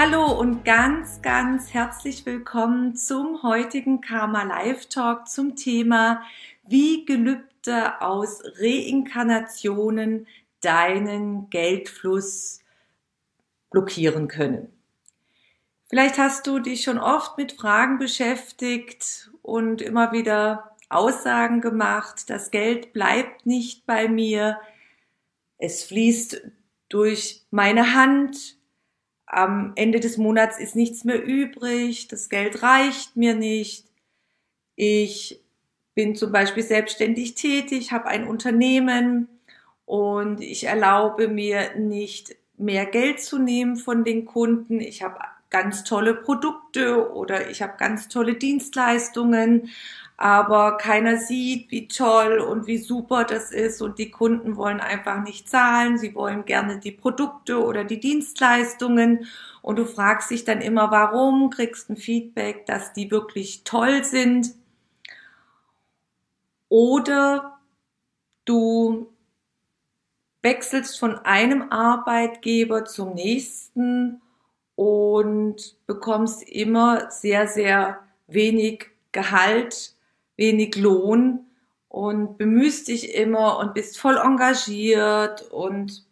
Hallo und ganz, ganz herzlich willkommen zum heutigen Karma Live Talk zum Thema, wie Gelübde aus Reinkarnationen deinen Geldfluss blockieren können. Vielleicht hast du dich schon oft mit Fragen beschäftigt und immer wieder Aussagen gemacht, das Geld bleibt nicht bei mir, es fließt durch meine Hand, am Ende des Monats ist nichts mehr übrig, das Geld reicht mir nicht. Ich bin zum Beispiel selbstständig tätig, habe ein Unternehmen und ich erlaube mir nicht mehr Geld zu nehmen von den Kunden. Ich habe ganz tolle Produkte oder ich habe ganz tolle Dienstleistungen, aber keiner sieht, wie toll und wie super das ist. Und die Kunden wollen einfach nicht zahlen, sie wollen gerne die Produkte oder die Dienstleistungen. Und du fragst dich dann immer, warum, kriegst ein Feedback, dass die wirklich toll sind? Oder du wechselst von einem Arbeitgeber zum nächsten und bekommst immer sehr, sehr wenig Gehalt wenig Lohn und bemühst dich immer und bist voll engagiert und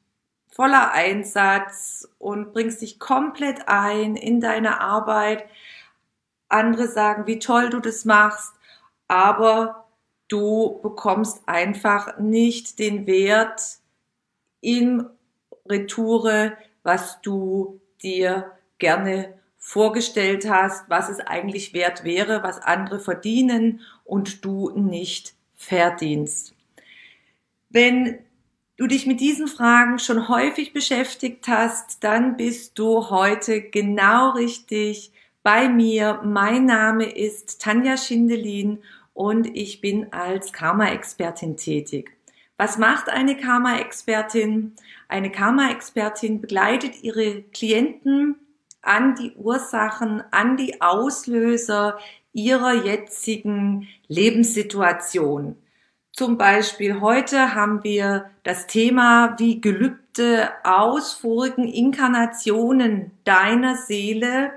voller Einsatz und bringst dich komplett ein in deine Arbeit. Andere sagen, wie toll du das machst, aber du bekommst einfach nicht den Wert in Retoure, was du dir gerne vorgestellt hast, was es eigentlich wert wäre, was andere verdienen und du nicht verdienst. Wenn du dich mit diesen Fragen schon häufig beschäftigt hast, dann bist du heute genau richtig bei mir. Mein Name ist Tanja Schindelin und ich bin als Karma-Expertin tätig. Was macht eine Karma-Expertin? Eine Karma-Expertin begleitet ihre Klienten an die Ursachen, an die Auslöser ihrer jetzigen Lebenssituation. Zum Beispiel heute haben wir das Thema, wie Gelübde aus vorigen Inkarnationen deiner Seele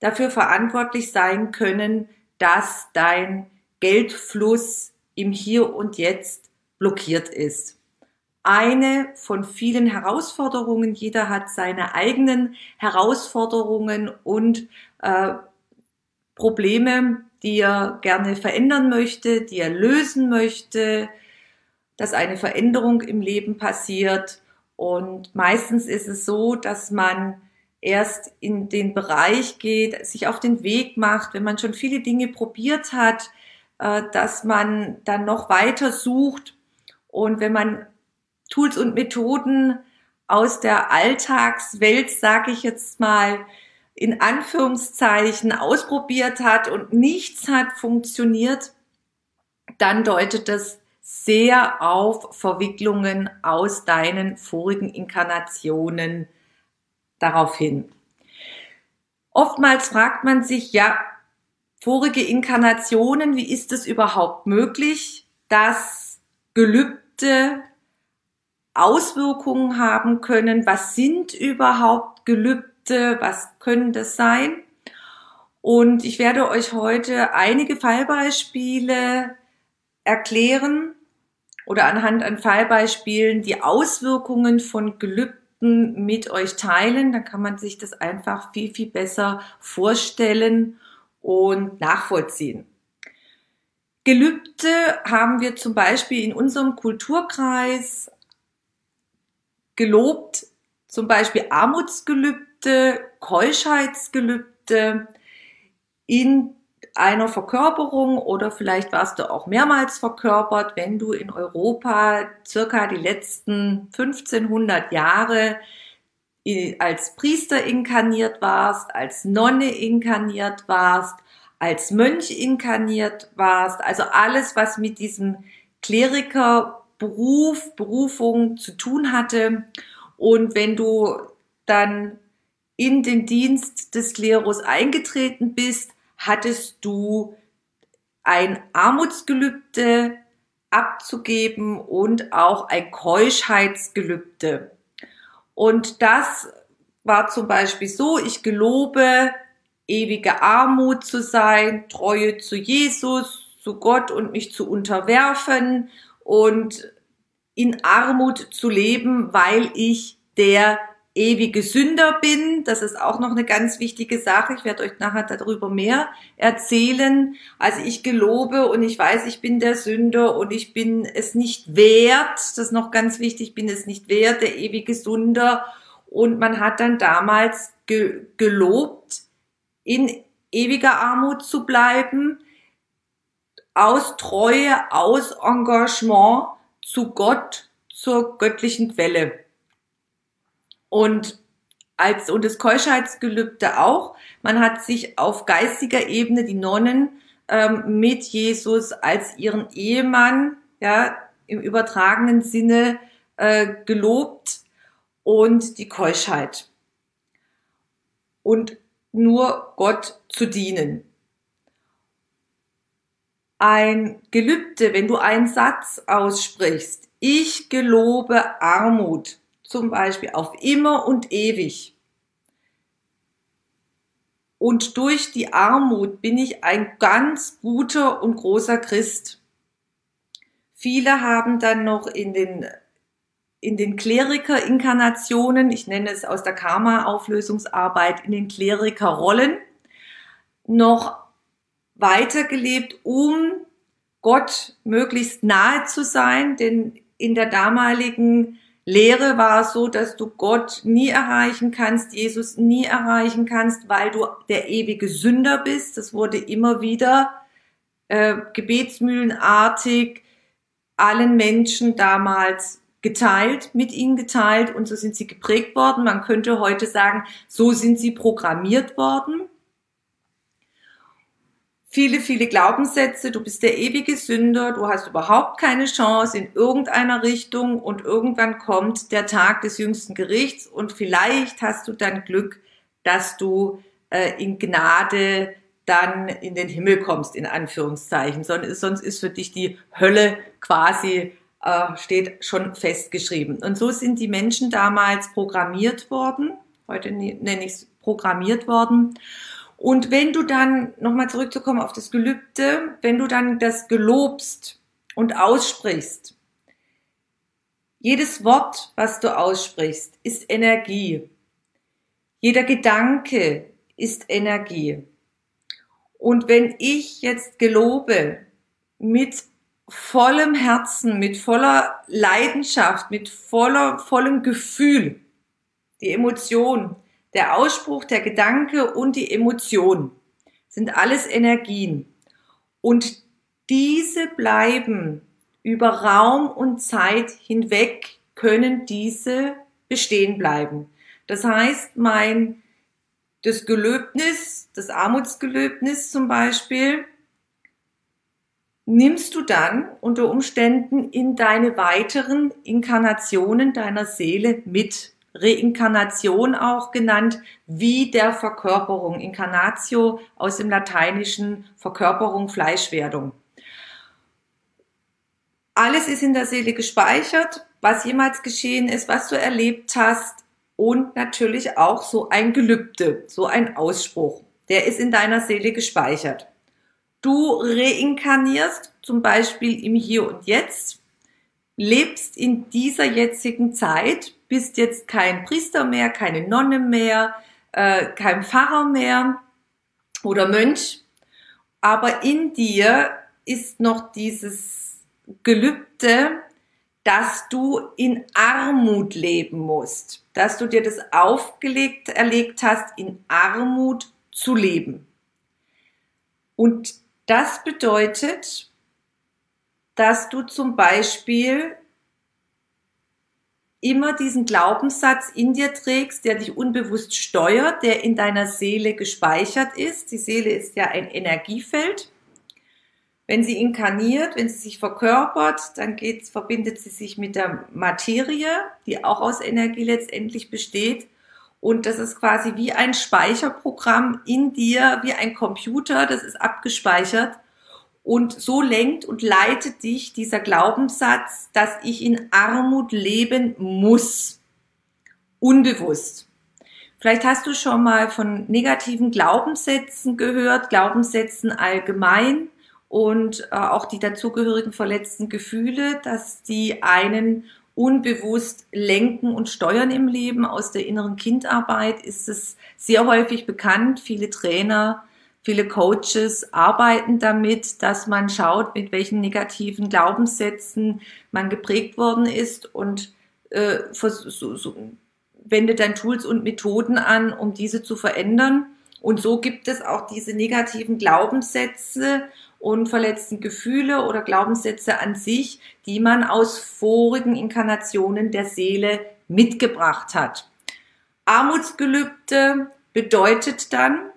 dafür verantwortlich sein können, dass dein Geldfluss im Hier und Jetzt blockiert ist eine von vielen Herausforderungen. Jeder hat seine eigenen Herausforderungen und äh, Probleme, die er gerne verändern möchte, die er lösen möchte, dass eine Veränderung im Leben passiert. Und meistens ist es so, dass man erst in den Bereich geht, sich auf den Weg macht, wenn man schon viele Dinge probiert hat, äh, dass man dann noch weiter sucht. Und wenn man Tools und Methoden aus der Alltagswelt, sage ich jetzt mal, in Anführungszeichen ausprobiert hat und nichts hat funktioniert, dann deutet das sehr auf Verwicklungen aus deinen vorigen Inkarnationen darauf hin. Oftmals fragt man sich, ja, vorige Inkarnationen, wie ist es überhaupt möglich, dass Gelübde Auswirkungen haben können. Was sind überhaupt Gelübde? Was können das sein? Und ich werde euch heute einige Fallbeispiele erklären oder anhand an Fallbeispielen die Auswirkungen von Gelübden mit euch teilen. Dann kann man sich das einfach viel, viel besser vorstellen und nachvollziehen. Gelübde haben wir zum Beispiel in unserem Kulturkreis gelobt, zum Beispiel Armutsgelübde, Keuschheitsgelübde in einer Verkörperung oder vielleicht warst du auch mehrmals verkörpert, wenn du in Europa circa die letzten 1500 Jahre als Priester inkarniert warst, als Nonne inkarniert warst, als Mönch inkarniert warst, also alles, was mit diesem Klerikerberuf, Berufung zu tun hatte. Und wenn du dann in den Dienst des Klerus eingetreten bist, hattest du ein Armutsgelübde abzugeben und auch ein Keuschheitsgelübde. Und das war zum Beispiel so, ich gelobe, ewige Armut zu sein, Treue zu Jesus, zu Gott und mich zu unterwerfen und in Armut zu leben, weil ich der ewige Sünder bin. Das ist auch noch eine ganz wichtige Sache. Ich werde euch nachher darüber mehr erzählen. Also ich gelobe und ich weiß, ich bin der Sünder und ich bin es nicht wert. Das ist noch ganz wichtig. Ich bin es nicht wert, der ewige Sünder. Und man hat dann damals ge gelobt, in ewiger Armut zu bleiben, aus Treue, aus Engagement zu Gott, zur göttlichen Quelle. Und als, und das Keuschheitsgelübde auch. Man hat sich auf geistiger Ebene die Nonnen ähm, mit Jesus als ihren Ehemann, ja, im übertragenen Sinne äh, gelobt und die Keuschheit. Und nur Gott zu dienen. Ein Gelübde, wenn du einen Satz aussprichst, ich gelobe Armut, zum Beispiel auf immer und ewig. Und durch die Armut bin ich ein ganz guter und großer Christ. Viele haben dann noch in den, in den Kleriker-Inkarnationen, ich nenne es aus der Karma-Auflösungsarbeit, in den Kleriker-Rollen, noch weitergelebt, um Gott möglichst nahe zu sein, denn in der damaligen Lehre war so, dass du Gott nie erreichen kannst, Jesus nie erreichen kannst, weil du der ewige Sünder bist. Das wurde immer wieder äh, gebetsmühlenartig allen Menschen damals geteilt, mit ihnen geteilt und so sind sie geprägt worden. Man könnte heute sagen, so sind sie programmiert worden viele, viele Glaubenssätze, du bist der ewige Sünder, du hast überhaupt keine Chance in irgendeiner Richtung und irgendwann kommt der Tag des jüngsten Gerichts und vielleicht hast du dann Glück, dass du äh, in Gnade dann in den Himmel kommst, in Anführungszeichen. Sonst ist für dich die Hölle quasi, äh, steht schon festgeschrieben. Und so sind die Menschen damals programmiert worden, heute nenne ich es programmiert worden. Und wenn du dann, nochmal zurückzukommen auf das Gelübde, wenn du dann das gelobst und aussprichst, jedes Wort, was du aussprichst, ist Energie. Jeder Gedanke ist Energie. Und wenn ich jetzt gelobe mit vollem Herzen, mit voller Leidenschaft, mit voller, vollem Gefühl, die Emotion, der Ausspruch, der Gedanke und die Emotion sind alles Energien. Und diese bleiben über Raum und Zeit hinweg, können diese bestehen bleiben. Das heißt, mein, das Gelöbnis, das Armutsgelöbnis zum Beispiel, nimmst du dann unter Umständen in deine weiteren Inkarnationen deiner Seele mit. Reinkarnation auch genannt, wie der Verkörperung. Incarnatio aus dem Lateinischen Verkörperung, Fleischwerdung. Alles ist in der Seele gespeichert, was jemals geschehen ist, was du erlebt hast und natürlich auch so ein Gelübde, so ein Ausspruch. Der ist in deiner Seele gespeichert. Du reinkarnierst zum Beispiel im Hier und Jetzt, lebst in dieser jetzigen Zeit, bist jetzt kein Priester mehr, keine Nonne mehr, äh, kein Pfarrer mehr oder Mönch, aber in dir ist noch dieses Gelübde, dass du in Armut leben musst, dass du dir das aufgelegt, erlegt hast, in Armut zu leben. Und das bedeutet, dass du zum Beispiel immer diesen Glaubenssatz in dir trägst, der dich unbewusst steuert, der in deiner Seele gespeichert ist. Die Seele ist ja ein Energiefeld. Wenn sie inkarniert, wenn sie sich verkörpert, dann geht's, verbindet sie sich mit der Materie, die auch aus Energie letztendlich besteht. Und das ist quasi wie ein Speicherprogramm in dir, wie ein Computer, das ist abgespeichert. Und so lenkt und leitet dich dieser Glaubenssatz, dass ich in Armut leben muss. Unbewusst. Vielleicht hast du schon mal von negativen Glaubenssätzen gehört, Glaubenssätzen allgemein und äh, auch die dazugehörigen verletzten Gefühle, dass die einen unbewusst lenken und steuern im Leben. Aus der inneren Kindarbeit ist es sehr häufig bekannt. Viele Trainer, viele Coaches arbeiten damit, dass man schaut, mit welchen negativen Glaubenssätzen man geprägt worden ist und äh, so, so, wendet dann Tools und Methoden an, um diese zu verändern. Und so gibt es auch diese negativen Glaubenssätze und verletzten Gefühle oder Glaubenssätze an sich, die man aus vorigen Inkarnationen der Seele mitgebracht hat. Armutsgelübde bedeutet dann,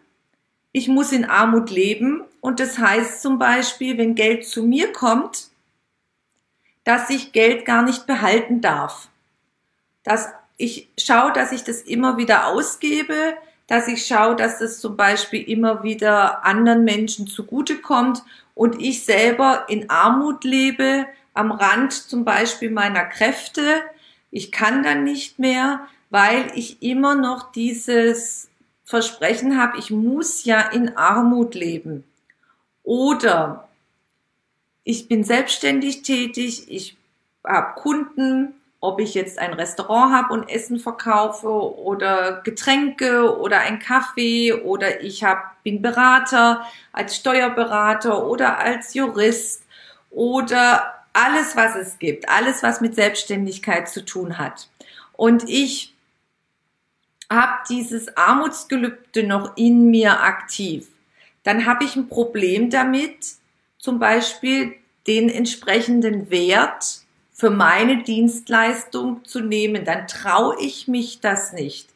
ich muss in Armut leben und das heißt zum Beispiel, wenn Geld zu mir kommt, dass ich Geld gar nicht behalten darf. Dass ich schaue, dass ich das immer wieder ausgebe, dass ich schaue, dass das zum Beispiel immer wieder anderen Menschen zugutekommt und ich selber in Armut lebe, am Rand zum Beispiel meiner Kräfte. Ich kann dann nicht mehr, weil ich immer noch dieses Versprechen habe, ich muss ja in Armut leben. Oder ich bin selbstständig tätig, ich habe Kunden, ob ich jetzt ein Restaurant habe und Essen verkaufe oder Getränke oder ein Kaffee oder ich hab, bin Berater als Steuerberater oder als Jurist oder alles, was es gibt, alles, was mit Selbstständigkeit zu tun hat. Und ich habe dieses Armutsgelübde noch in mir aktiv. Dann habe ich ein Problem damit, zum Beispiel den entsprechenden Wert für meine Dienstleistung zu nehmen, dann traue ich mich das nicht.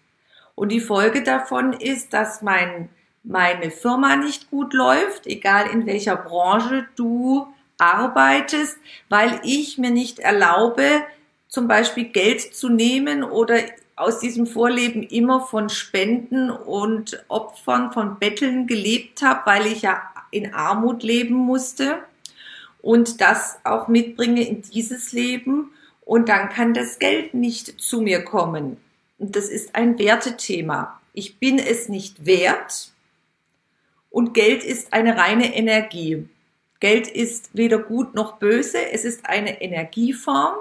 Und die Folge davon ist, dass mein, meine Firma nicht gut läuft, egal in welcher Branche du arbeitest, weil ich mir nicht erlaube, zum Beispiel Geld zu nehmen oder aus diesem Vorleben immer von Spenden und Opfern von Betteln gelebt habe, weil ich ja in Armut leben musste und das auch mitbringe in dieses Leben und dann kann das Geld nicht zu mir kommen. Und das ist ein Wertethema. Ich bin es nicht wert und Geld ist eine reine Energie. Geld ist weder gut noch böse, es ist eine Energieform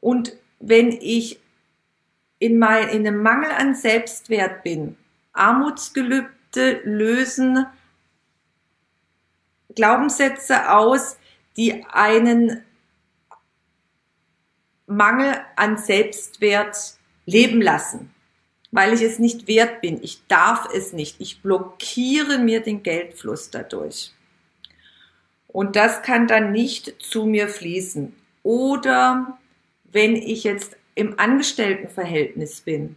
und wenn ich in, mein, in einem Mangel an Selbstwert bin, Armutsgelübde lösen Glaubenssätze aus, die einen Mangel an Selbstwert leben lassen, weil ich es nicht wert bin. Ich darf es nicht. Ich blockiere mir den Geldfluss dadurch. Und das kann dann nicht zu mir fließen. Oder wenn ich jetzt im Angestelltenverhältnis bin,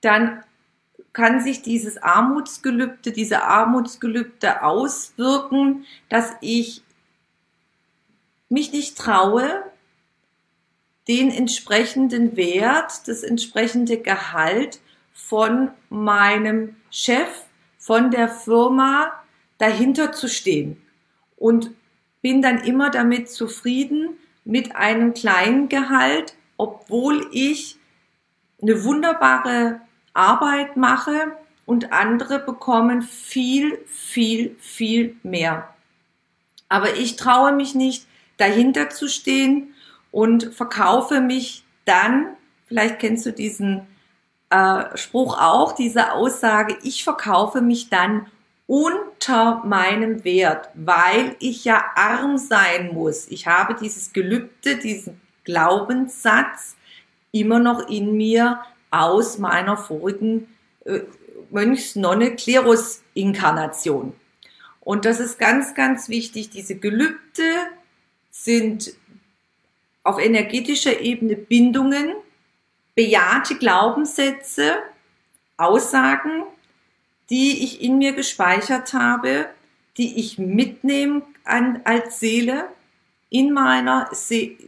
dann kann sich dieses Armutsgelübde, diese Armutsgelübde auswirken, dass ich mich nicht traue, den entsprechenden Wert, das entsprechende Gehalt von meinem Chef, von der Firma dahinter zu stehen. Und bin dann immer damit zufrieden mit einem kleinen Gehalt, obwohl ich eine wunderbare Arbeit mache und andere bekommen viel, viel, viel mehr. Aber ich traue mich nicht, dahinter zu stehen und verkaufe mich dann, vielleicht kennst du diesen äh, Spruch auch, diese Aussage, ich verkaufe mich dann unter meinem Wert, weil ich ja arm sein muss. Ich habe dieses Gelübde, diesen Glaubenssatz immer noch in mir aus meiner vorigen äh, Mönchs-Nonne-Klerus-Inkarnation. Und das ist ganz, ganz wichtig. Diese Gelübde sind auf energetischer Ebene Bindungen, bejahte Glaubenssätze, Aussagen, die ich in mir gespeichert habe, die ich mitnehme an, als Seele in meiner See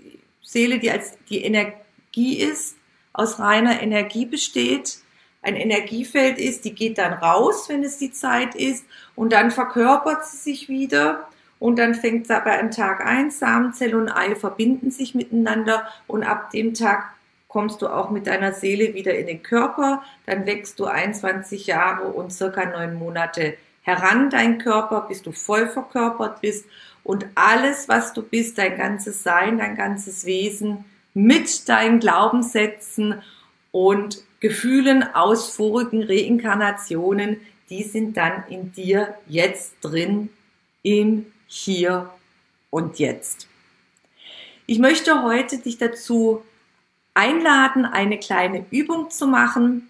Seele, die als die Energie ist, aus reiner Energie besteht, ein Energiefeld ist, die geht dann raus, wenn es die Zeit ist, und dann verkörpert sie sich wieder und dann fängt es aber am Tag ein, Samenzelle und Ei verbinden sich miteinander und ab dem Tag kommst du auch mit deiner Seele wieder in den Körper, dann wächst du 21 Jahre und circa neun Monate heran, dein Körper, bis du voll verkörpert bist und alles, was du bist, dein ganzes Sein, dein ganzes Wesen mit deinen Glaubenssätzen und Gefühlen aus vorigen Reinkarnationen, die sind dann in dir jetzt drin im Hier und Jetzt. Ich möchte heute dich dazu einladen, eine kleine Übung zu machen,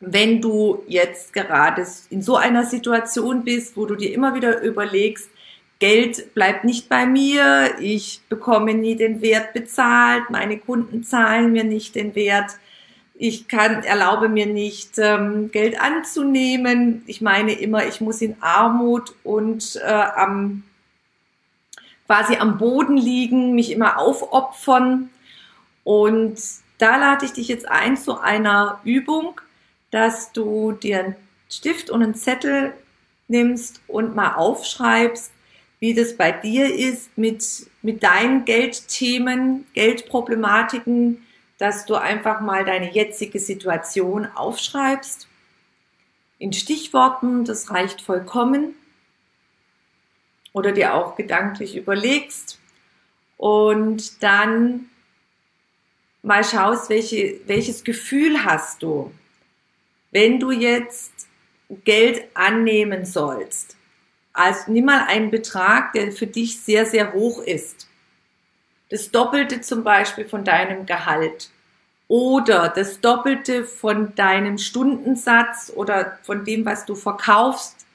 wenn du jetzt gerade in so einer Situation bist, wo du dir immer wieder überlegst, Geld bleibt nicht bei mir, ich bekomme nie den Wert bezahlt, meine Kunden zahlen mir nicht den Wert, ich kann, erlaube mir nicht, ähm, Geld anzunehmen. Ich meine immer, ich muss in Armut und äh, am, quasi am Boden liegen, mich immer aufopfern. Und da lade ich dich jetzt ein zu einer Übung, dass du dir einen Stift und einen Zettel nimmst und mal aufschreibst, wie das bei dir ist mit, mit deinen Geldthemen, Geldproblematiken, dass du einfach mal deine jetzige Situation aufschreibst. In Stichworten, das reicht vollkommen. Oder dir auch gedanklich überlegst. Und dann mal schaust, welche, welches Gefühl hast du, wenn du jetzt Geld annehmen sollst. Also nimm mal einen Betrag, der für dich sehr, sehr hoch ist. Das Doppelte zum Beispiel von deinem Gehalt. Oder das Doppelte von deinem Stundensatz oder von dem, was du verkaufst,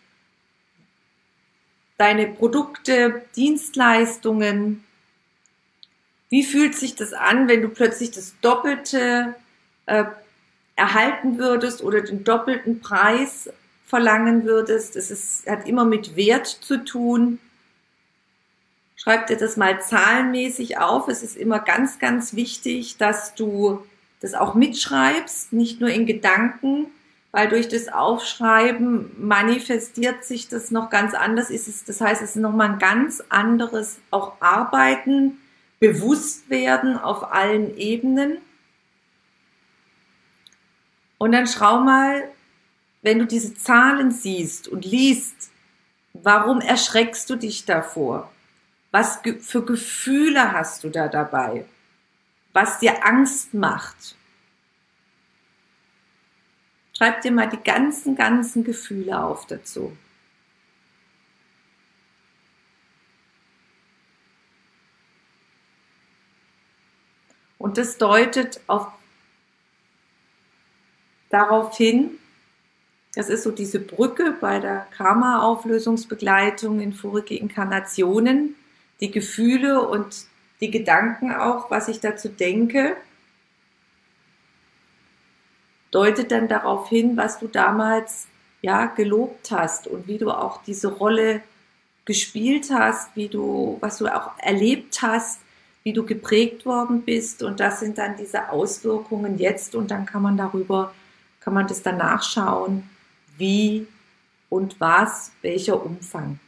deine Produkte, Dienstleistungen. Wie fühlt sich das an, wenn du plötzlich das Doppelte äh, erhalten würdest oder den doppelten Preis verlangen würdest? Das ist, hat immer mit Wert zu tun. Schreib dir das mal zahlenmäßig auf. Es ist immer ganz, ganz wichtig, dass du das auch mitschreibst, nicht nur in Gedanken, weil durch das Aufschreiben manifestiert sich das noch ganz anders. Ist es, das heißt, es ist nochmal ein ganz anderes auch Arbeiten, Bewusstwerden auf allen Ebenen. Und dann schau mal, wenn du diese Zahlen siehst und liest, warum erschreckst du dich davor? Was für Gefühle hast du da dabei? Was dir Angst macht? Schreib dir mal die ganzen, ganzen Gefühle auf dazu. Und das deutet auf, darauf hin, das ist so diese Brücke bei der Karma-Auflösungsbegleitung in vorige Inkarnationen, die Gefühle und die Gedanken auch, was ich dazu denke, deutet dann darauf hin, was du damals ja gelobt hast und wie du auch diese Rolle gespielt hast, wie du, was du auch erlebt hast, wie du geprägt worden bist. Und das sind dann diese Auswirkungen jetzt. Und dann kann man darüber, kann man das dann nachschauen, wie und was, welcher Umfang.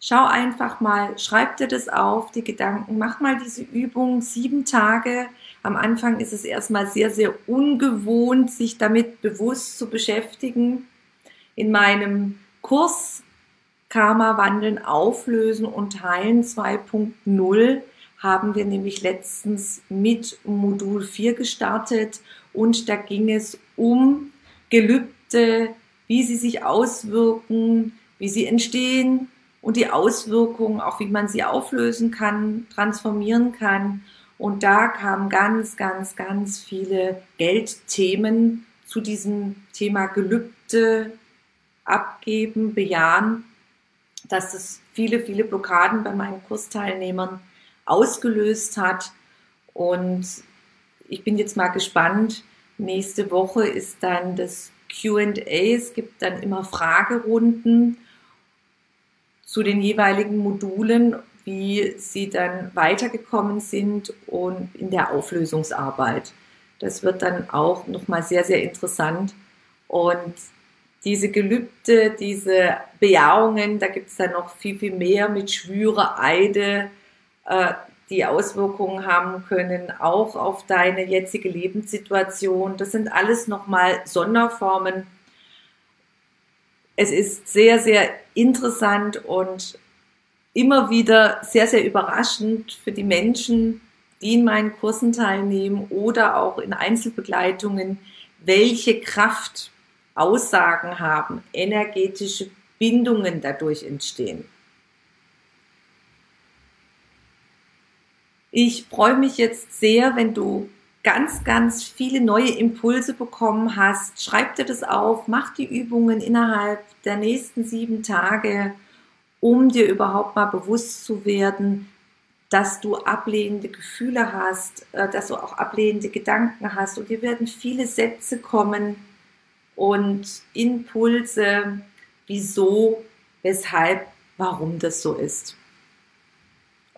Schau einfach mal, schreib dir das auf, die Gedanken, mach mal diese Übung sieben Tage. Am Anfang ist es erstmal sehr, sehr ungewohnt, sich damit bewusst zu beschäftigen. In meinem Kurs Karma wandeln, auflösen und heilen 2.0 haben wir nämlich letztens mit Modul 4 gestartet und da ging es um Gelübde, wie sie sich auswirken, wie sie entstehen, und die Auswirkungen, auch wie man sie auflösen kann, transformieren kann. Und da kamen ganz, ganz, ganz viele Geldthemen zu diesem Thema Gelübde, abgeben, bejahen, dass es viele, viele Blockaden bei meinen Kursteilnehmern ausgelöst hat. Und ich bin jetzt mal gespannt. Nächste Woche ist dann das QA. Es gibt dann immer Fragerunden zu den jeweiligen Modulen, wie sie dann weitergekommen sind und in der Auflösungsarbeit. Das wird dann auch nochmal sehr, sehr interessant. Und diese Gelübde, diese Bejahungen, da gibt es dann noch viel, viel mehr mit Schwüre, Eide, äh, die Auswirkungen haben können, auch auf deine jetzige Lebenssituation. Das sind alles nochmal Sonderformen. Es ist sehr, sehr interessant und immer wieder sehr, sehr überraschend für die Menschen, die in meinen Kursen teilnehmen oder auch in Einzelbegleitungen, welche Kraft Aussagen haben, energetische Bindungen dadurch entstehen. Ich freue mich jetzt sehr, wenn du ganz, ganz viele neue Impulse bekommen hast. Schreib dir das auf, mach die Übungen innerhalb der nächsten sieben Tage, um dir überhaupt mal bewusst zu werden, dass du ablehnende Gefühle hast, äh, dass du auch ablehnende Gedanken hast. Und dir werden viele Sätze kommen und Impulse, wieso, weshalb, warum das so ist.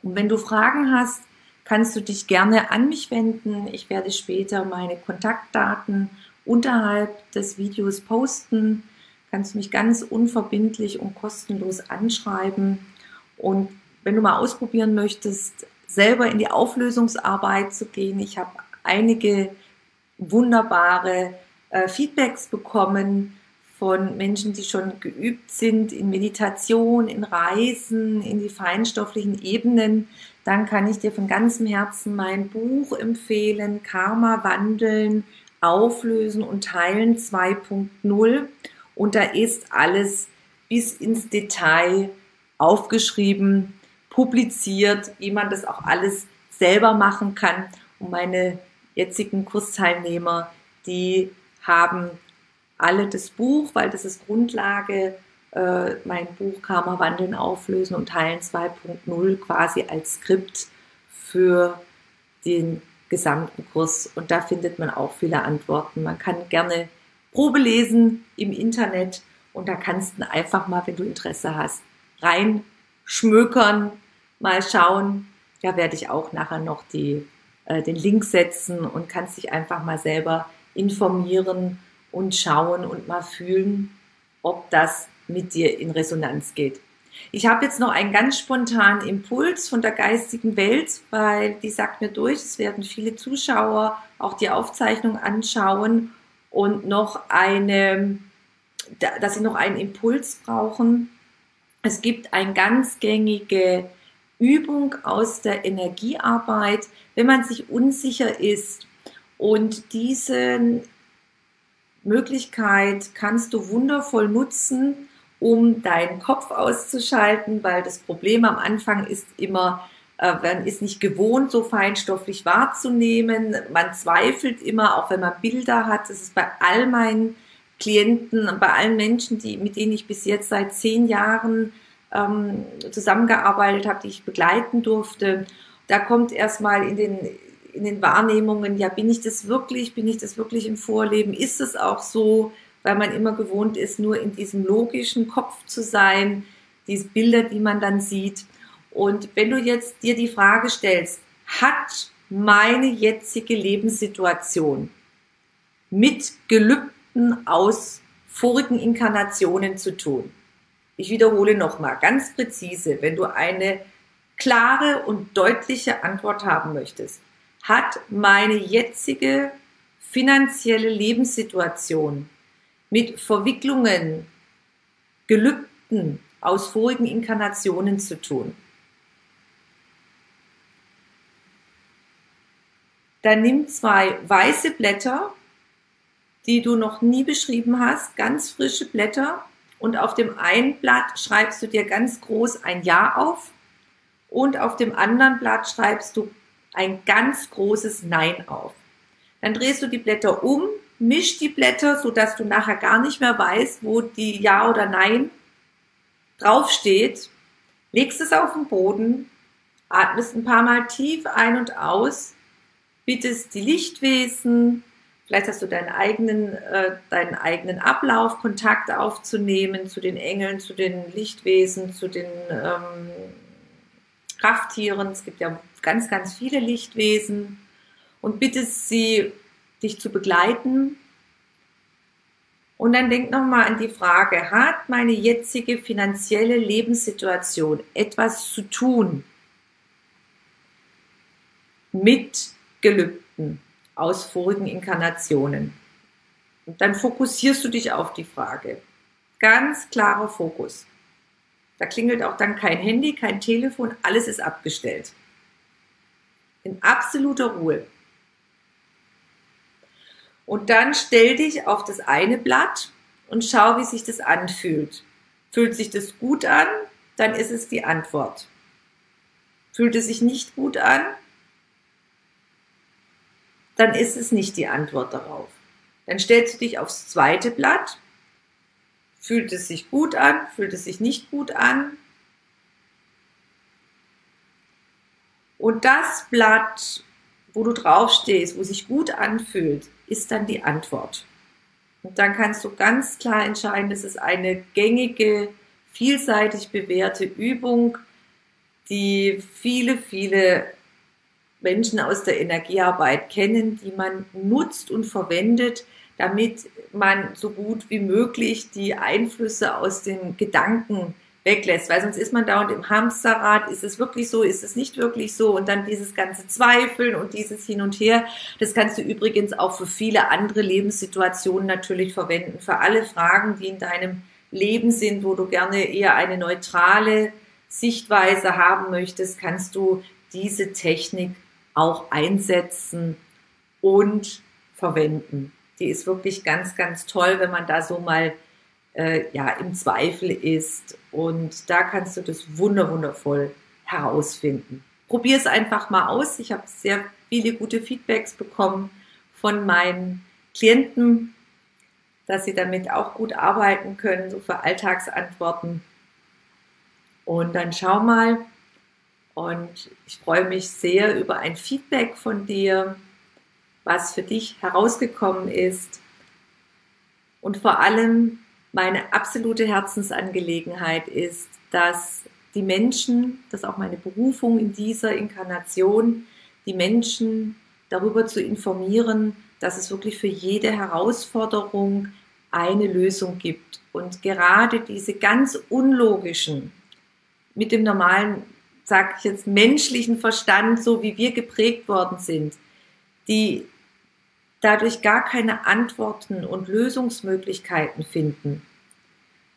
Und wenn du Fragen hast, kannst du dich gerne an mich wenden. Ich werde später meine Kontaktdaten unterhalb des Videos posten. Kannst du mich ganz unverbindlich und kostenlos anschreiben. Und wenn du mal ausprobieren möchtest, selber in die Auflösungsarbeit zu gehen, ich habe einige wunderbare äh, Feedbacks bekommen von Menschen, die schon geübt sind in Meditation, in Reisen, in die feinstofflichen Ebenen, dann kann ich dir von ganzem Herzen mein Buch empfehlen, Karma wandeln, auflösen und teilen 2.0. Und da ist alles bis ins Detail aufgeschrieben, publiziert, wie man das auch alles selber machen kann. Und meine jetzigen Kursteilnehmer, die haben alle das Buch, weil das ist Grundlage äh, mein Buch Karma wandeln, auflösen und teilen 2.0 quasi als Skript für den gesamten Kurs. Und da findet man auch viele Antworten. Man kann gerne Probe lesen im Internet und da kannst du einfach mal, wenn du Interesse hast, rein schmökern, mal schauen. Da werde ich auch nachher noch die, äh, den Link setzen und kannst dich einfach mal selber informieren und schauen und mal fühlen, ob das mit dir in Resonanz geht. Ich habe jetzt noch einen ganz spontanen Impuls von der geistigen Welt, weil die sagt mir durch, es werden viele Zuschauer auch die Aufzeichnung anschauen und noch eine, dass sie noch einen Impuls brauchen. Es gibt eine ganz gängige Übung aus der Energiearbeit, wenn man sich unsicher ist und diese Möglichkeit kannst du wundervoll nutzen, um deinen Kopf auszuschalten, weil das Problem am Anfang ist immer, äh, man ist nicht gewohnt, so feinstofflich wahrzunehmen. Man zweifelt immer, auch wenn man Bilder hat. Das ist bei all meinen Klienten bei allen Menschen, die, mit denen ich bis jetzt seit zehn Jahren ähm, zusammengearbeitet habe, die ich begleiten durfte. Da kommt erstmal in den, in den Wahrnehmungen, ja, bin ich das wirklich, bin ich das wirklich im Vorleben? Ist es auch so? Weil man immer gewohnt ist, nur in diesem logischen Kopf zu sein, diese Bilder, die man dann sieht. Und wenn du jetzt dir die Frage stellst, hat meine jetzige Lebenssituation mit Gelübden aus vorigen Inkarnationen zu tun? Ich wiederhole nochmal ganz präzise, wenn du eine klare und deutliche Antwort haben möchtest. Hat meine jetzige finanzielle Lebenssituation mit Verwicklungen, Gelübden aus vorigen Inkarnationen zu tun. Dann nimm zwei weiße Blätter, die du noch nie beschrieben hast, ganz frische Blätter und auf dem einen Blatt schreibst du dir ganz groß ein Ja auf und auf dem anderen Blatt schreibst du ein ganz großes Nein auf. Dann drehst du die Blätter um misch die Blätter, sodass du nachher gar nicht mehr weißt, wo die Ja oder Nein draufsteht, legst es auf den Boden, atmest ein paar Mal tief ein und aus, bittest die Lichtwesen, vielleicht hast du deinen eigenen, äh, deinen eigenen Ablauf, Kontakt aufzunehmen zu den Engeln, zu den Lichtwesen, zu den ähm, Krafttieren. Es gibt ja ganz, ganz viele Lichtwesen. Und bittest sie, dich zu begleiten und dann denk nochmal an die Frage, hat meine jetzige finanzielle Lebenssituation etwas zu tun mit Gelübden aus vorigen Inkarnationen? Und dann fokussierst du dich auf die Frage. Ganz klarer Fokus. Da klingelt auch dann kein Handy, kein Telefon, alles ist abgestellt. In absoluter Ruhe. Und dann stell dich auf das eine Blatt und schau, wie sich das anfühlt. Fühlt sich das gut an, dann ist es die Antwort. Fühlt es sich nicht gut an, dann ist es nicht die Antwort darauf. Dann stellst du dich aufs zweite Blatt. Fühlt es sich gut an, fühlt es sich nicht gut an. Und das Blatt, wo du draufstehst, wo sich gut anfühlt, ist dann die Antwort. Und dann kannst du ganz klar entscheiden, das ist eine gängige, vielseitig bewährte Übung, die viele, viele Menschen aus der Energiearbeit kennen, die man nutzt und verwendet, damit man so gut wie möglich die Einflüsse aus den Gedanken weglässt, weil sonst ist man dauernd im Hamsterrad, ist es wirklich so, ist es nicht wirklich so und dann dieses ganze Zweifeln und dieses Hin und Her. Das kannst du übrigens auch für viele andere Lebenssituationen natürlich verwenden, für alle Fragen, die in deinem Leben sind, wo du gerne eher eine neutrale Sichtweise haben möchtest, kannst du diese Technik auch einsetzen und verwenden. Die ist wirklich ganz, ganz toll, wenn man da so mal äh, ja, im Zweifel ist. Und da kannst du das wunder wundervoll herausfinden. Probier es einfach mal aus. Ich habe sehr viele gute Feedbacks bekommen von meinen Klienten, dass sie damit auch gut arbeiten können, so für Alltagsantworten. Und dann schau mal. Und ich freue mich sehr über ein Feedback von dir, was für dich herausgekommen ist. Und vor allem, meine absolute Herzensangelegenheit ist, dass die Menschen, das ist auch meine Berufung in dieser Inkarnation, die Menschen darüber zu informieren, dass es wirklich für jede Herausforderung eine Lösung gibt. Und gerade diese ganz unlogischen, mit dem normalen, sag ich jetzt, menschlichen Verstand, so wie wir geprägt worden sind, die dadurch gar keine Antworten und Lösungsmöglichkeiten finden.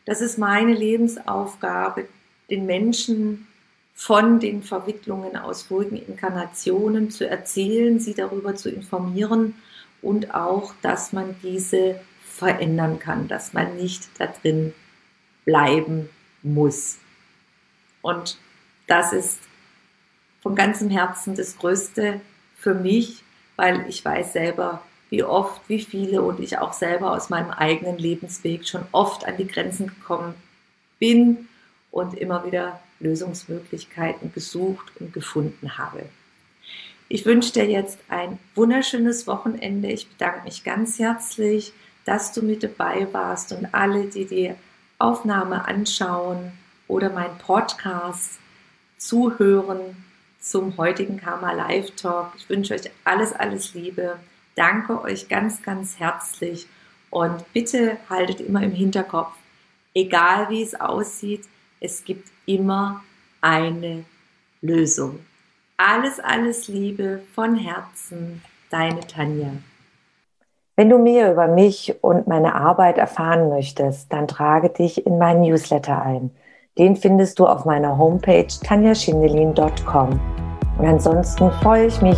Das ist meine Lebensaufgabe, den Menschen von den Verwicklungen aus vorigen Inkarnationen zu erzählen, sie darüber zu informieren und auch, dass man diese verändern kann, dass man nicht da drin bleiben muss. Und das ist von ganzem Herzen das Größte für mich, weil ich weiß selber, wie oft, wie viele und ich auch selber aus meinem eigenen Lebensweg schon oft an die Grenzen gekommen bin und immer wieder Lösungsmöglichkeiten gesucht und gefunden habe. Ich wünsche dir jetzt ein wunderschönes Wochenende. Ich bedanke mich ganz herzlich, dass du mit dabei warst und alle, die die Aufnahme anschauen oder meinen Podcast zuhören zum heutigen Karma Live Talk. Ich wünsche euch alles, alles Liebe danke euch ganz, ganz herzlich und bitte haltet immer im Hinterkopf, egal wie es aussieht, es gibt immer eine Lösung. Alles, alles Liebe von Herzen, deine Tanja. Wenn du mehr über mich und meine Arbeit erfahren möchtest, dann trage dich in meinen Newsletter ein. Den findest du auf meiner Homepage tanjaschindelin.com. Und ansonsten freue ich mich